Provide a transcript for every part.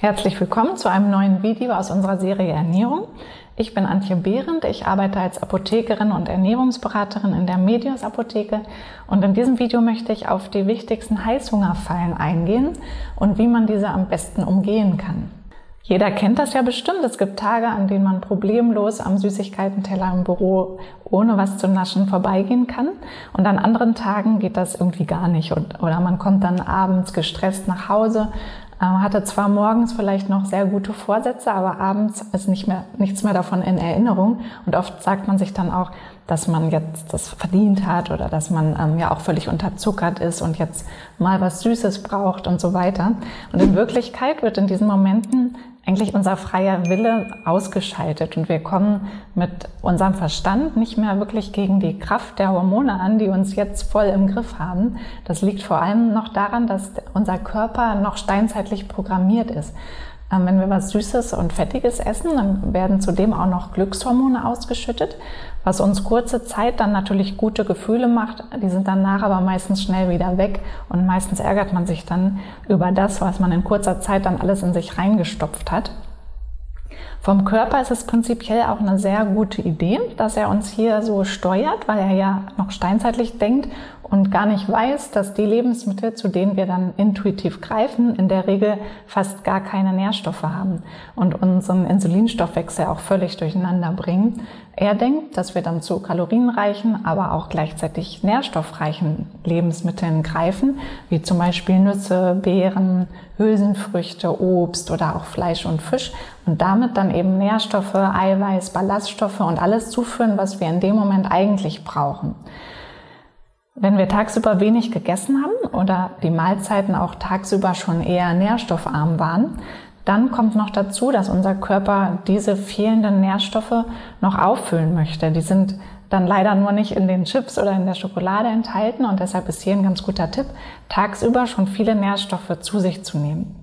Herzlich willkommen zu einem neuen Video aus unserer Serie Ernährung. Ich bin Antje Behrendt, ich arbeite als Apothekerin und Ernährungsberaterin in der Medios Apotheke und in diesem Video möchte ich auf die wichtigsten Heißhungerfallen eingehen und wie man diese am besten umgehen kann. Jeder kennt das ja bestimmt. Es gibt Tage, an denen man problemlos am Süßigkeitenteller im Büro ohne was zu naschen vorbeigehen kann. Und an anderen Tagen geht das irgendwie gar nicht. oder man kommt dann abends gestresst nach Hause, hatte zwar morgens vielleicht noch sehr gute Vorsätze, aber abends ist nicht mehr, nichts mehr davon in Erinnerung. Und oft sagt man sich dann auch, dass man jetzt das verdient hat oder dass man ähm, ja auch völlig unterzuckert ist und jetzt mal was Süßes braucht und so weiter. Und in Wirklichkeit wird in diesen Momenten eigentlich unser freier Wille ausgeschaltet und wir kommen mit unserem Verstand nicht mehr wirklich gegen die Kraft der Hormone an, die uns jetzt voll im Griff haben. Das liegt vor allem noch daran, dass unser Körper noch steinzeitlich programmiert ist. Ähm, wenn wir was Süßes und Fettiges essen, dann werden zudem auch noch Glückshormone ausgeschüttet, was uns kurze Zeit dann natürlich gute Gefühle macht. Die sind danach aber meistens schnell wieder weg und meistens ärgert man sich dann über das, was man in kurzer Zeit dann alles in sich reingestopft hat. Vom Körper ist es prinzipiell auch eine sehr gute Idee, dass er uns hier so steuert, weil er ja noch steinzeitlich denkt und gar nicht weiß, dass die Lebensmittel, zu denen wir dann intuitiv greifen, in der Regel fast gar keine Nährstoffe haben und unseren Insulinstoffwechsel auch völlig durcheinander bringen. Er denkt, dass wir dann zu kalorienreichen, aber auch gleichzeitig nährstoffreichen Lebensmitteln greifen, wie zum Beispiel Nüsse, Beeren, Hülsenfrüchte, Obst oder auch Fleisch und Fisch und damit dann eben Nährstoffe, Eiweiß, Ballaststoffe und alles zuführen, was wir in dem Moment eigentlich brauchen. Wenn wir tagsüber wenig gegessen haben oder die Mahlzeiten auch tagsüber schon eher nährstoffarm waren, dann kommt noch dazu, dass unser Körper diese fehlenden Nährstoffe noch auffüllen möchte. Die sind dann leider nur nicht in den Chips oder in der Schokolade enthalten und deshalb ist hier ein ganz guter Tipp, tagsüber schon viele Nährstoffe zu sich zu nehmen.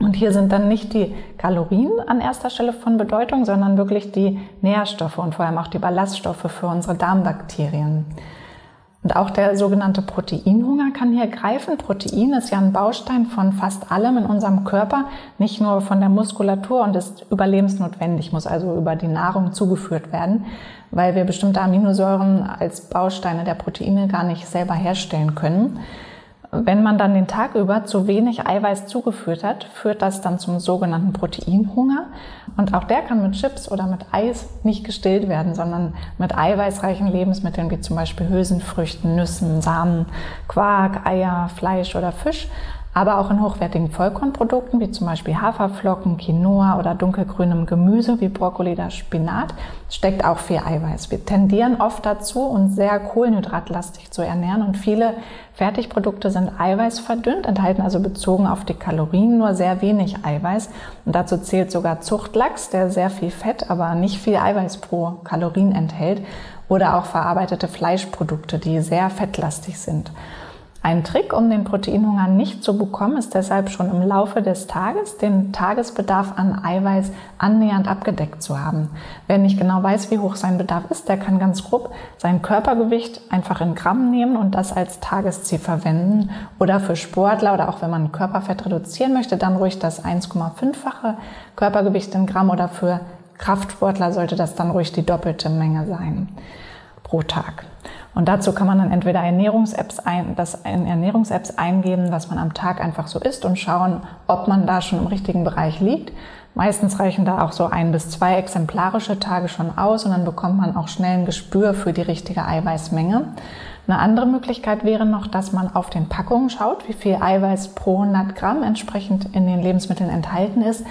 Und hier sind dann nicht die Kalorien an erster Stelle von Bedeutung, sondern wirklich die Nährstoffe und vor allem auch die Ballaststoffe für unsere Darmbakterien. Und auch der sogenannte Proteinhunger kann hier greifen. Protein ist ja ein Baustein von fast allem in unserem Körper, nicht nur von der Muskulatur und ist überlebensnotwendig, muss also über die Nahrung zugeführt werden, weil wir bestimmte Aminosäuren als Bausteine der Proteine gar nicht selber herstellen können. Wenn man dann den Tag über zu wenig Eiweiß zugeführt hat, führt das dann zum sogenannten Proteinhunger. Und auch der kann mit Chips oder mit Eis nicht gestillt werden, sondern mit eiweißreichen Lebensmitteln wie zum Beispiel Hülsenfrüchten, Nüssen, Samen, Quark, Eier, Fleisch oder Fisch aber auch in hochwertigen Vollkornprodukten wie zum Beispiel Haferflocken, Quinoa oder dunkelgrünem Gemüse wie Brokkoli oder Spinat steckt auch viel Eiweiß. Wir tendieren oft dazu, uns sehr kohlenhydratlastig zu ernähren und viele Fertigprodukte sind eiweißverdünnt, enthalten also bezogen auf die Kalorien nur sehr wenig Eiweiß. Und dazu zählt sogar Zuchtlachs, der sehr viel Fett, aber nicht viel Eiweiß pro Kalorien enthält oder auch verarbeitete Fleischprodukte, die sehr fettlastig sind. Ein Trick, um den Proteinhunger nicht zu bekommen, ist deshalb schon im Laufe des Tages den Tagesbedarf an Eiweiß annähernd abgedeckt zu haben. Wer nicht genau weiß, wie hoch sein Bedarf ist, der kann ganz grob sein Körpergewicht einfach in Gramm nehmen und das als Tagesziel verwenden. Oder für Sportler oder auch wenn man Körperfett reduzieren möchte, dann ruhig das 1,5-fache Körpergewicht in Gramm oder für Kraftsportler sollte das dann ruhig die doppelte Menge sein pro Tag. Und dazu kann man dann entweder Ernährungs-Apps ein, das in Ernährungs-Apps eingeben, was man am Tag einfach so isst und schauen, ob man da schon im richtigen Bereich liegt. Meistens reichen da auch so ein bis zwei exemplarische Tage schon aus und dann bekommt man auch schnell ein Gespür für die richtige Eiweißmenge. Eine andere Möglichkeit wäre noch, dass man auf den Packungen schaut, wie viel Eiweiß pro 100 Gramm entsprechend in den Lebensmitteln enthalten ist.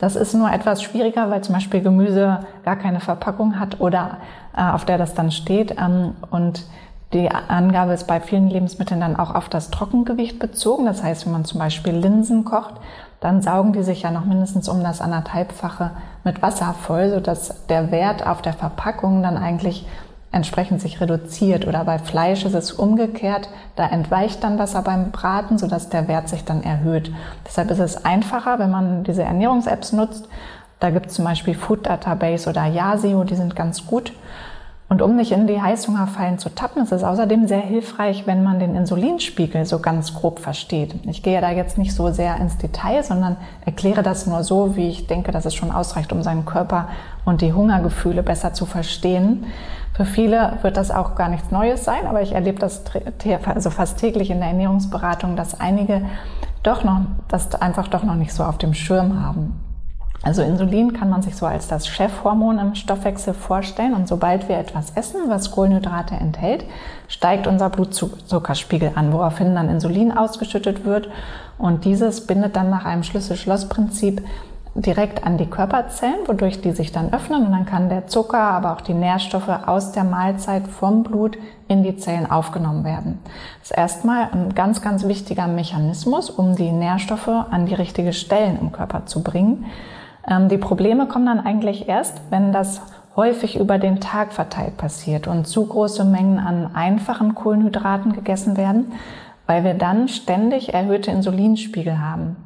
Das ist nur etwas schwieriger, weil zum Beispiel Gemüse gar keine Verpackung hat oder äh, auf der das dann steht. Ähm, und die Angabe ist bei vielen Lebensmitteln dann auch auf das Trockengewicht bezogen. Das heißt, wenn man zum Beispiel Linsen kocht, dann saugen die sich ja noch mindestens um das anderthalbfache mit Wasser voll, sodass der Wert auf der Verpackung dann eigentlich entsprechend sich reduziert. Oder bei Fleisch ist es umgekehrt, da entweicht dann Wasser beim Braten, sodass der Wert sich dann erhöht. Deshalb ist es einfacher, wenn man diese Ernährungs-Apps nutzt. Da gibt es zum Beispiel Food Database oder Yasio, die sind ganz gut. Und um nicht in die Heißhungerfallen zu tappen, ist es außerdem sehr hilfreich, wenn man den Insulinspiegel so ganz grob versteht. Ich gehe da jetzt nicht so sehr ins Detail, sondern erkläre das nur so, wie ich denke, dass es schon ausreicht, um seinen Körper und die Hungergefühle besser zu verstehen. Für viele wird das auch gar nichts Neues sein, aber ich erlebe das also fast täglich in der Ernährungsberatung, dass einige doch noch, das einfach doch noch nicht so auf dem Schirm haben. Also Insulin kann man sich so als das Chefhormon im Stoffwechsel vorstellen und sobald wir etwas essen, was Kohlenhydrate enthält, steigt unser Blutzuckerspiegel an, woraufhin dann Insulin ausgeschüttet wird und dieses bindet dann nach einem Schlüssel-Schloss-Prinzip direkt an die Körperzellen, wodurch die sich dann öffnen und dann kann der Zucker, aber auch die Nährstoffe aus der Mahlzeit vom Blut in die Zellen aufgenommen werden. Das ist erstmal ein ganz, ganz wichtiger Mechanismus, um die Nährstoffe an die richtige Stellen im Körper zu bringen. Ähm, die Probleme kommen dann eigentlich erst, wenn das häufig über den Tag verteilt passiert und zu große Mengen an einfachen Kohlenhydraten gegessen werden, weil wir dann ständig erhöhte Insulinspiegel haben.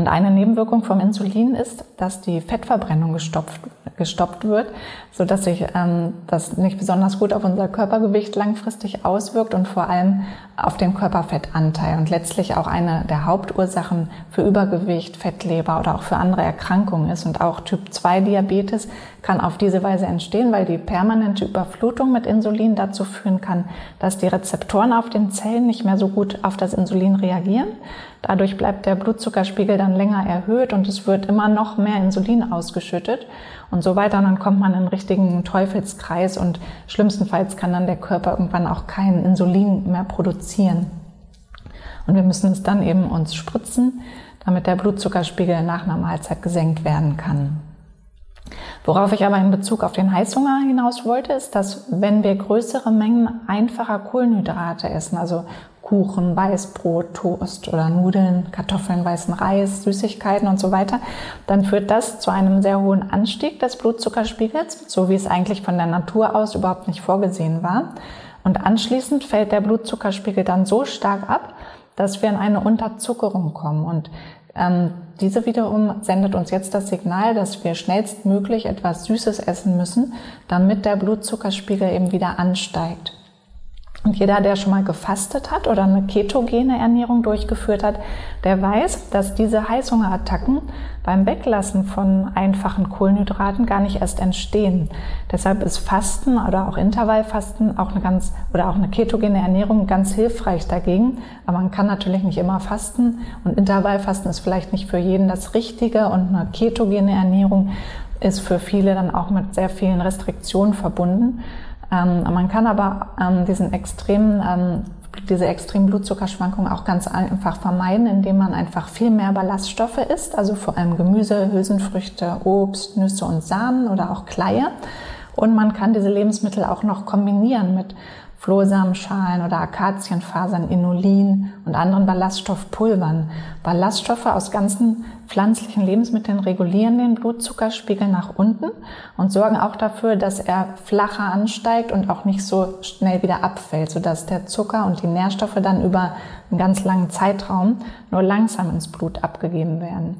Und eine Nebenwirkung vom Insulin ist, dass die Fettverbrennung gestopft, gestoppt wird, so dass sich ähm, das nicht besonders gut auf unser Körpergewicht langfristig auswirkt und vor allem auf den Körperfettanteil und letztlich auch eine der Hauptursachen für Übergewicht, Fettleber oder auch für andere Erkrankungen ist. Und auch Typ 2 Diabetes kann auf diese Weise entstehen, weil die permanente Überflutung mit Insulin dazu führen kann, dass die Rezeptoren auf den Zellen nicht mehr so gut auf das Insulin reagieren. Dadurch bleibt der Blutzuckerspiegel dann länger erhöht und es wird immer noch mehr Insulin ausgeschüttet und so weiter. Und dann kommt man in einen richtigen Teufelskreis und schlimmstenfalls kann dann der Körper irgendwann auch kein Insulin mehr produzieren. Und wir müssen es dann eben uns spritzen, damit der Blutzuckerspiegel nach einer Mahlzeit gesenkt werden kann. Worauf ich aber in Bezug auf den Heißhunger hinaus wollte, ist, dass wenn wir größere Mengen einfacher Kohlenhydrate essen, also Kuchen, Weißbrot, Toast oder Nudeln, Kartoffeln, weißen Reis, Süßigkeiten und so weiter, dann führt das zu einem sehr hohen Anstieg des Blutzuckerspiegels, so wie es eigentlich von der Natur aus überhaupt nicht vorgesehen war. Und anschließend fällt der Blutzuckerspiegel dann so stark ab, dass wir in eine Unterzuckerung kommen. Und ähm, diese wiederum sendet uns jetzt das Signal, dass wir schnellstmöglich etwas Süßes essen müssen, damit der Blutzuckerspiegel eben wieder ansteigt. Und jeder, der schon mal gefastet hat oder eine ketogene Ernährung durchgeführt hat, der weiß, dass diese Heißhungerattacken beim Weglassen von einfachen Kohlenhydraten gar nicht erst entstehen. Deshalb ist Fasten oder auch Intervallfasten auch eine ganz oder auch eine ketogene Ernährung ganz hilfreich dagegen. Aber man kann natürlich nicht immer fasten und Intervallfasten ist vielleicht nicht für jeden das Richtige und eine ketogene Ernährung ist für viele dann auch mit sehr vielen Restriktionen verbunden. Ähm, man kann aber ähm, diesen extremen, ähm, diese extremen Blutzuckerschwankungen auch ganz einfach vermeiden, indem man einfach viel mehr Ballaststoffe isst, also vor allem Gemüse, Hülsenfrüchte, Obst, Nüsse und Samen oder auch Kleie. Und man kann diese Lebensmittel auch noch kombinieren mit Flohsamenschalen oder Akazienfasern, Inulin und anderen Ballaststoffpulvern. Ballaststoffe aus ganzen pflanzlichen Lebensmitteln regulieren den Blutzuckerspiegel nach unten und sorgen auch dafür, dass er flacher ansteigt und auch nicht so schnell wieder abfällt, sodass der Zucker und die Nährstoffe dann über einen ganz langen Zeitraum nur langsam ins Blut abgegeben werden.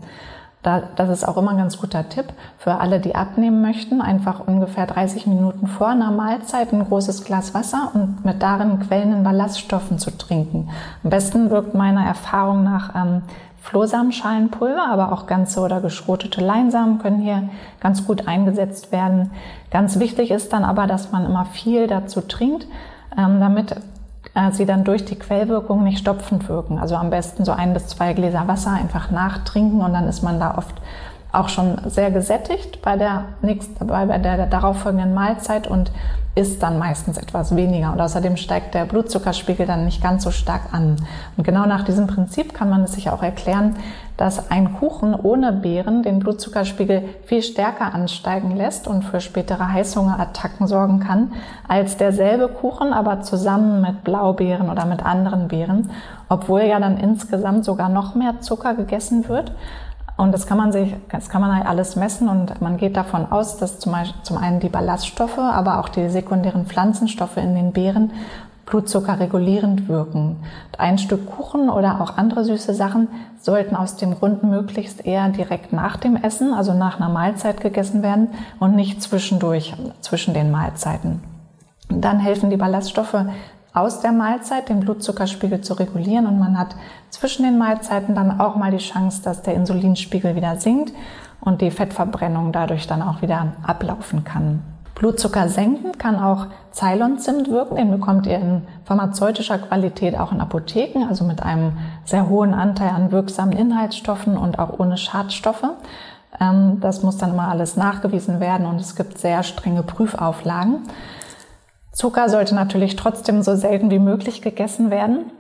Da, das ist auch immer ein ganz guter Tipp für alle, die abnehmen möchten. Einfach ungefähr 30 Minuten vor einer Mahlzeit ein großes Glas Wasser und mit darin quellenden Ballaststoffen zu trinken. Am besten wirkt meiner Erfahrung nach ähm, Flohsamenschalenpulver, aber auch ganze oder geschrotete Leinsamen können hier ganz gut eingesetzt werden. Ganz wichtig ist dann aber, dass man immer viel dazu trinkt, ähm, damit äh, sie dann durch die Quellwirkung nicht stopfend wirken. Also am besten so ein bis zwei Gläser Wasser einfach nachtrinken und dann ist man da oft auch schon sehr gesättigt bei der, nächsten, bei der darauffolgenden Mahlzeit und isst dann meistens etwas weniger. Und außerdem steigt der Blutzuckerspiegel dann nicht ganz so stark an. Und genau nach diesem Prinzip kann man es sich auch erklären, dass ein Kuchen ohne Beeren den Blutzuckerspiegel viel stärker ansteigen lässt und für spätere Heißhungerattacken sorgen kann, als derselbe Kuchen, aber zusammen mit Blaubeeren oder mit anderen Beeren, obwohl ja dann insgesamt sogar noch mehr Zucker gegessen wird. Und das kann man sich, das kann man halt alles messen und man geht davon aus, dass zum, Beispiel, zum einen die Ballaststoffe, aber auch die sekundären Pflanzenstoffe in den Beeren Blutzucker regulierend wirken. Ein Stück Kuchen oder auch andere süße Sachen sollten aus dem Grund möglichst eher direkt nach dem Essen, also nach einer Mahlzeit gegessen werden und nicht zwischendurch, zwischen den Mahlzeiten. Dann helfen die Ballaststoffe aus der Mahlzeit den Blutzuckerspiegel zu regulieren und man hat zwischen den Mahlzeiten dann auch mal die Chance, dass der Insulinspiegel wieder sinkt und die Fettverbrennung dadurch dann auch wieder ablaufen kann. Blutzucker senken kann auch Ceylon-Zimt wirken. Den bekommt ihr in pharmazeutischer Qualität auch in Apotheken, also mit einem sehr hohen Anteil an wirksamen Inhaltsstoffen und auch ohne Schadstoffe. Ähm, das muss dann mal alles nachgewiesen werden und es gibt sehr strenge Prüfauflagen. Zucker sollte natürlich trotzdem so selten wie möglich gegessen werden.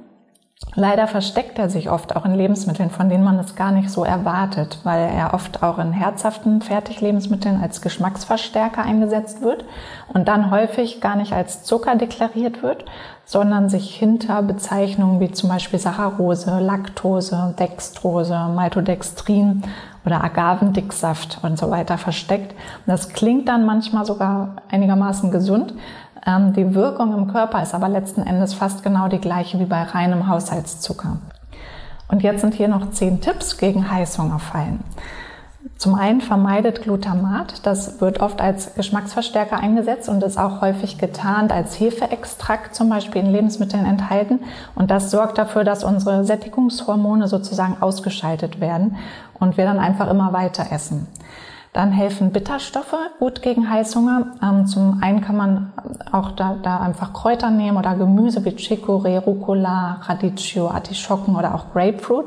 Leider versteckt er sich oft auch in Lebensmitteln, von denen man es gar nicht so erwartet, weil er oft auch in herzhaften Fertiglebensmitteln als Geschmacksverstärker eingesetzt wird und dann häufig gar nicht als Zucker deklariert wird, sondern sich hinter Bezeichnungen wie zum Beispiel Saccharose, Laktose, Dextrose, Maltodextrin oder Agavendicksaft und so weiter versteckt. Und das klingt dann manchmal sogar einigermaßen gesund, die Wirkung im Körper ist aber letzten Endes fast genau die gleiche wie bei reinem Haushaltszucker. Und jetzt sind hier noch zehn Tipps gegen Heißhungerfallen. Zum einen vermeidet Glutamat, das wird oft als Geschmacksverstärker eingesetzt und ist auch häufig getarnt als Hefeextrakt zum Beispiel in Lebensmitteln enthalten. Und das sorgt dafür, dass unsere Sättigungshormone sozusagen ausgeschaltet werden und wir dann einfach immer weiter essen. Dann helfen Bitterstoffe gut gegen Heißhunger. Ähm, zum einen kann man auch da, da einfach Kräuter nehmen oder Gemüse wie Chicorée, Rucola, Radicchio, Artischocken oder auch Grapefruit.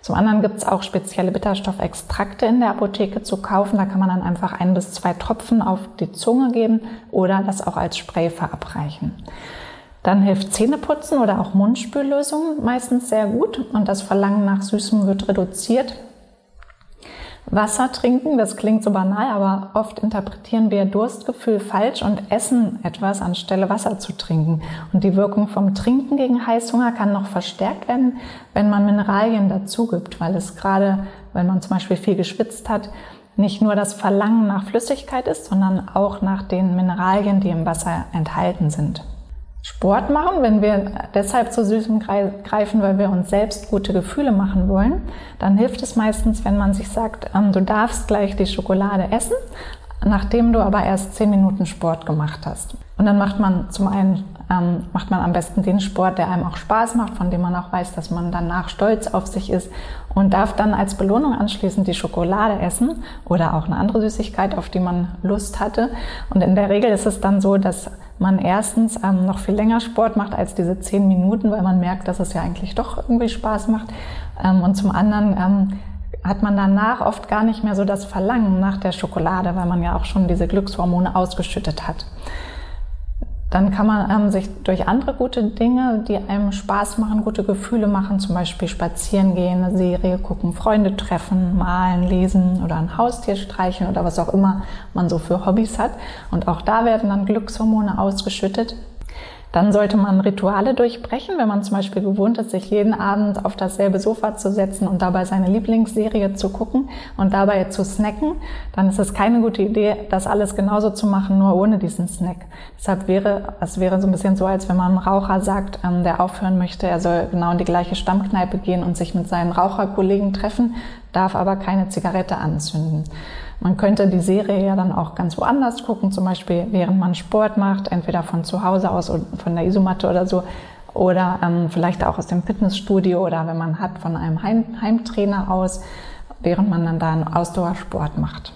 Zum anderen gibt es auch spezielle Bitterstoffextrakte in der Apotheke zu kaufen. Da kann man dann einfach ein bis zwei Tropfen auf die Zunge geben oder das auch als Spray verabreichen. Dann hilft Zähneputzen oder auch Mundspüllösungen meistens sehr gut und das Verlangen nach Süßem wird reduziert Wasser trinken, das klingt so banal, aber oft interpretieren wir Durstgefühl falsch und essen etwas anstelle Wasser zu trinken. Und die Wirkung vom Trinken gegen Heißhunger kann noch verstärkt werden, wenn man Mineralien dazu gibt, weil es gerade, wenn man zum Beispiel viel geschwitzt hat, nicht nur das Verlangen nach Flüssigkeit ist, sondern auch nach den Mineralien, die im Wasser enthalten sind. Sport machen, wenn wir deshalb zu Süßem greifen, weil wir uns selbst gute Gefühle machen wollen, dann hilft es meistens, wenn man sich sagt, ähm, du darfst gleich die Schokolade essen, nachdem du aber erst zehn Minuten Sport gemacht hast. Und dann macht man zum einen ähm, macht man am besten den Sport, der einem auch Spaß macht, von dem man auch weiß, dass man danach stolz auf sich ist und darf dann als Belohnung anschließend die Schokolade essen oder auch eine andere Süßigkeit, auf die man Lust hatte. Und in der Regel ist es dann so, dass man erstens ähm, noch viel länger Sport macht als diese zehn Minuten, weil man merkt, dass es ja eigentlich doch irgendwie Spaß macht. Ähm, und zum anderen ähm, hat man danach oft gar nicht mehr so das Verlangen nach der Schokolade, weil man ja auch schon diese Glückshormone ausgeschüttet hat. Dann kann man ähm, sich durch andere gute Dinge, die einem Spaß machen, gute Gefühle machen, zum Beispiel spazieren gehen, eine Serie gucken, Freunde treffen, malen, lesen oder ein Haustier streicheln oder was auch immer man so für Hobbys hat. Und auch da werden dann Glückshormone ausgeschüttet. Dann sollte man Rituale durchbrechen, wenn man zum Beispiel gewohnt ist, sich jeden Abend auf dasselbe Sofa zu setzen und dabei seine Lieblingsserie zu gucken und dabei zu snacken, dann ist es keine gute Idee, das alles genauso zu machen, nur ohne diesen Snack. Deshalb wäre, es wäre so ein bisschen so, als wenn man einem Raucher sagt, ähm, der aufhören möchte, er soll genau in die gleiche Stammkneipe gehen und sich mit seinen Raucherkollegen treffen, darf aber keine Zigarette anzünden. Man könnte die Serie ja dann auch ganz woanders gucken, zum Beispiel während man Sport macht, entweder von zu Hause aus oder von der Isomatte oder so, oder ähm, vielleicht auch aus dem Fitnessstudio oder wenn man hat von einem Heim Heimtrainer aus, während man dann da einen Ausdauersport macht.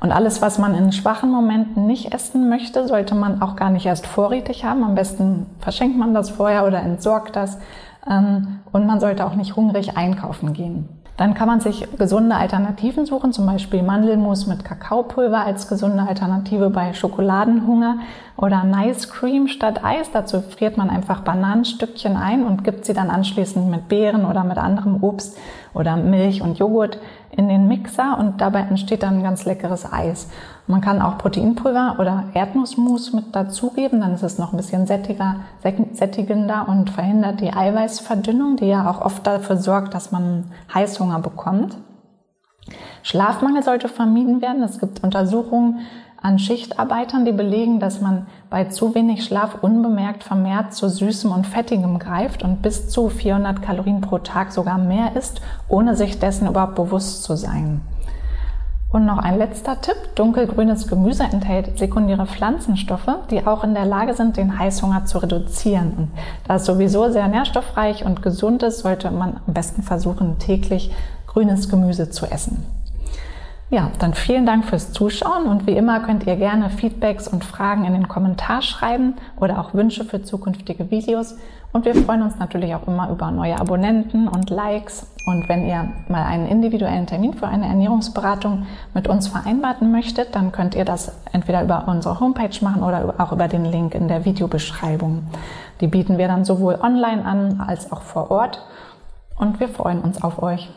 Und alles, was man in schwachen Momenten nicht essen möchte, sollte man auch gar nicht erst vorrätig haben. Am besten verschenkt man das vorher oder entsorgt das. Ähm, und man sollte auch nicht hungrig einkaufen gehen. Dann kann man sich gesunde Alternativen suchen, zum Beispiel Mandelmus mit Kakaopulver als gesunde Alternative bei Schokoladenhunger oder Nice Cream statt Eis. Dazu friert man einfach Bananenstückchen ein und gibt sie dann anschließend mit Beeren oder mit anderem Obst oder Milch und Joghurt in den Mixer und dabei entsteht dann ein ganz leckeres Eis. Man kann auch Proteinpulver oder Erdnussmus mit dazugeben, dann ist es noch ein bisschen sättiger, sättigender und verhindert die Eiweißverdünnung, die ja auch oft dafür sorgt, dass man Heißhunger bekommt. Schlafmangel sollte vermieden werden. Es gibt Untersuchungen, an Schichtarbeitern, die belegen, dass man bei zu wenig Schlaf unbemerkt vermehrt zu süßem und fettigem greift und bis zu 400 Kalorien pro Tag sogar mehr isst, ohne sich dessen überhaupt bewusst zu sein. Und noch ein letzter Tipp. Dunkelgrünes Gemüse enthält sekundäre Pflanzenstoffe, die auch in der Lage sind, den Heißhunger zu reduzieren. Und da es sowieso sehr nährstoffreich und gesund ist, sollte man am besten versuchen, täglich grünes Gemüse zu essen. Ja, dann vielen Dank fürs Zuschauen und wie immer könnt ihr gerne Feedbacks und Fragen in den Kommentar schreiben oder auch Wünsche für zukünftige Videos. Und wir freuen uns natürlich auch immer über neue Abonnenten und Likes. Und wenn ihr mal einen individuellen Termin für eine Ernährungsberatung mit uns vereinbaren möchtet, dann könnt ihr das entweder über unsere Homepage machen oder auch über den Link in der Videobeschreibung. Die bieten wir dann sowohl online an als auch vor Ort. Und wir freuen uns auf euch.